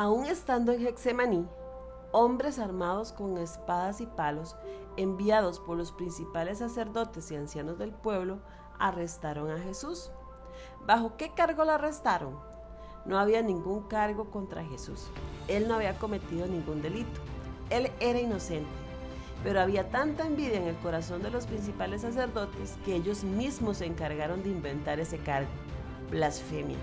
Aún estando en Hexemaní, hombres armados con espadas y palos, enviados por los principales sacerdotes y ancianos del pueblo, arrestaron a Jesús. ¿Bajo qué cargo lo arrestaron? No había ningún cargo contra Jesús. Él no había cometido ningún delito. Él era inocente. Pero había tanta envidia en el corazón de los principales sacerdotes que ellos mismos se encargaron de inventar ese cargo, blasfemia.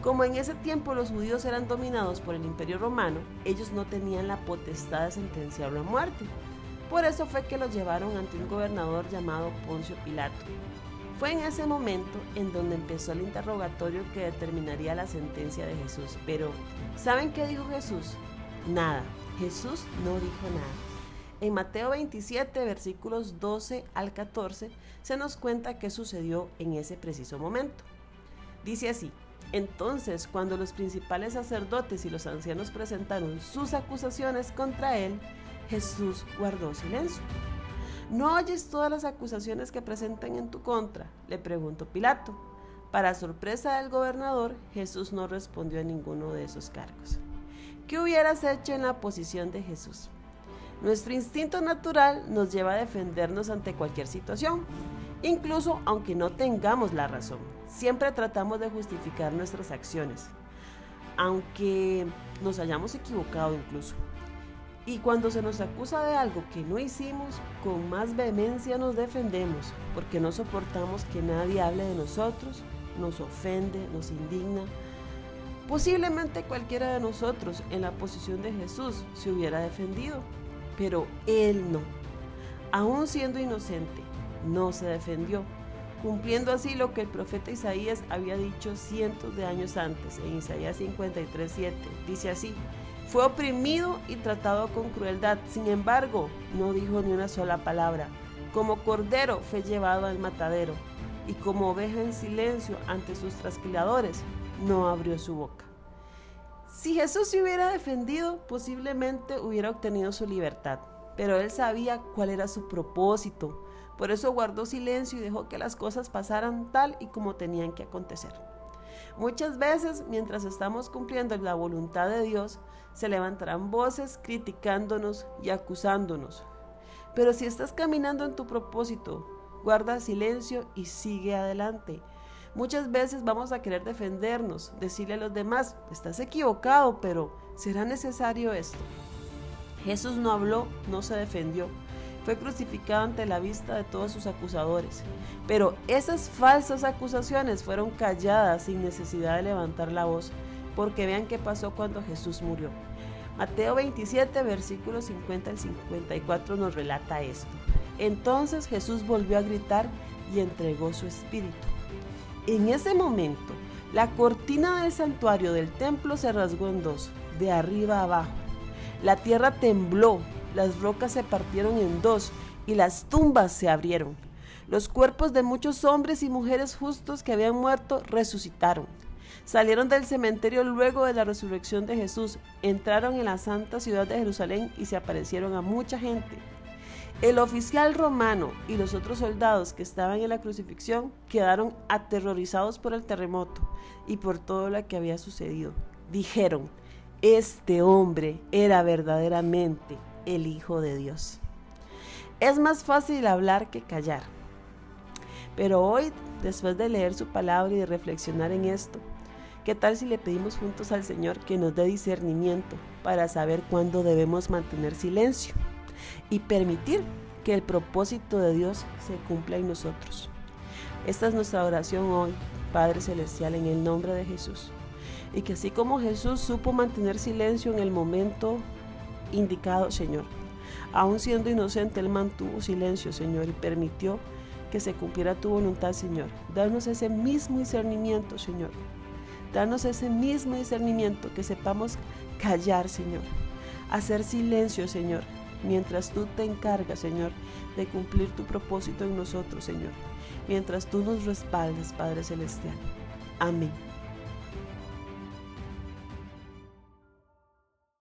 Como en ese tiempo los judíos eran dominados por el imperio romano, ellos no tenían la potestad de sentenciarlo a muerte. Por eso fue que lo llevaron ante un gobernador llamado Poncio Pilato. Fue en ese momento en donde empezó el interrogatorio que determinaría la sentencia de Jesús. Pero, ¿saben qué dijo Jesús? Nada. Jesús no dijo nada. En Mateo 27, versículos 12 al 14, se nos cuenta qué sucedió en ese preciso momento. Dice así, entonces cuando los principales sacerdotes y los ancianos presentaron sus acusaciones contra él, Jesús guardó silencio. ¿No oyes todas las acusaciones que presentan en tu contra? le preguntó Pilato. Para sorpresa del gobernador, Jesús no respondió a ninguno de esos cargos. ¿Qué hubieras hecho en la posición de Jesús? Nuestro instinto natural nos lleva a defendernos ante cualquier situación, incluso aunque no tengamos la razón. Siempre tratamos de justificar nuestras acciones, aunque nos hayamos equivocado incluso. Y cuando se nos acusa de algo que no hicimos, con más vehemencia nos defendemos, porque no soportamos que nadie hable de nosotros, nos ofende, nos indigna. Posiblemente cualquiera de nosotros en la posición de Jesús se hubiera defendido, pero Él no. Aún siendo inocente, no se defendió, cumpliendo así lo que el profeta Isaías había dicho cientos de años antes, en Isaías 53:7. Dice así, fue oprimido y tratado con crueldad, sin embargo, no dijo ni una sola palabra. Como cordero fue llevado al matadero, y como oveja en silencio ante sus trasquiladores, no abrió su boca. Si Jesús se hubiera defendido, posiblemente hubiera obtenido su libertad, pero él sabía cuál era su propósito, por eso guardó silencio y dejó que las cosas pasaran tal y como tenían que acontecer. Muchas veces, mientras estamos cumpliendo la voluntad de Dios, se levantarán voces criticándonos y acusándonos. Pero si estás caminando en tu propósito, guarda silencio y sigue adelante. Muchas veces vamos a querer defendernos, decirle a los demás, estás equivocado, pero ¿será necesario esto? Jesús no habló, no se defendió fue crucificado ante la vista de todos sus acusadores. Pero esas falsas acusaciones fueron calladas sin necesidad de levantar la voz, porque vean qué pasó cuando Jesús murió. Mateo 27, versículos 50 al 54 nos relata esto. Entonces Jesús volvió a gritar y entregó su espíritu. En ese momento, la cortina del santuario del templo se rasgó en dos, de arriba abajo. La tierra tembló las rocas se partieron en dos y las tumbas se abrieron. Los cuerpos de muchos hombres y mujeres justos que habían muerto resucitaron. Salieron del cementerio luego de la resurrección de Jesús, entraron en la santa ciudad de Jerusalén y se aparecieron a mucha gente. El oficial romano y los otros soldados que estaban en la crucifixión quedaron aterrorizados por el terremoto y por todo lo que había sucedido. Dijeron, este hombre era verdaderamente el Hijo de Dios. Es más fácil hablar que callar. Pero hoy, después de leer su palabra y de reflexionar en esto, ¿qué tal si le pedimos juntos al Señor que nos dé discernimiento para saber cuándo debemos mantener silencio y permitir que el propósito de Dios se cumpla en nosotros? Esta es nuestra oración hoy, Padre Celestial, en el nombre de Jesús. Y que así como Jesús supo mantener silencio en el momento indicado, Señor. Aún siendo inocente, Él mantuvo silencio, Señor, y permitió que se cumpliera tu voluntad, Señor. Danos ese mismo discernimiento, Señor. Danos ese mismo discernimiento, que sepamos callar, Señor. Hacer silencio, Señor, mientras tú te encargas, Señor, de cumplir tu propósito en nosotros, Señor. Mientras tú nos respaldes, Padre Celestial. Amén.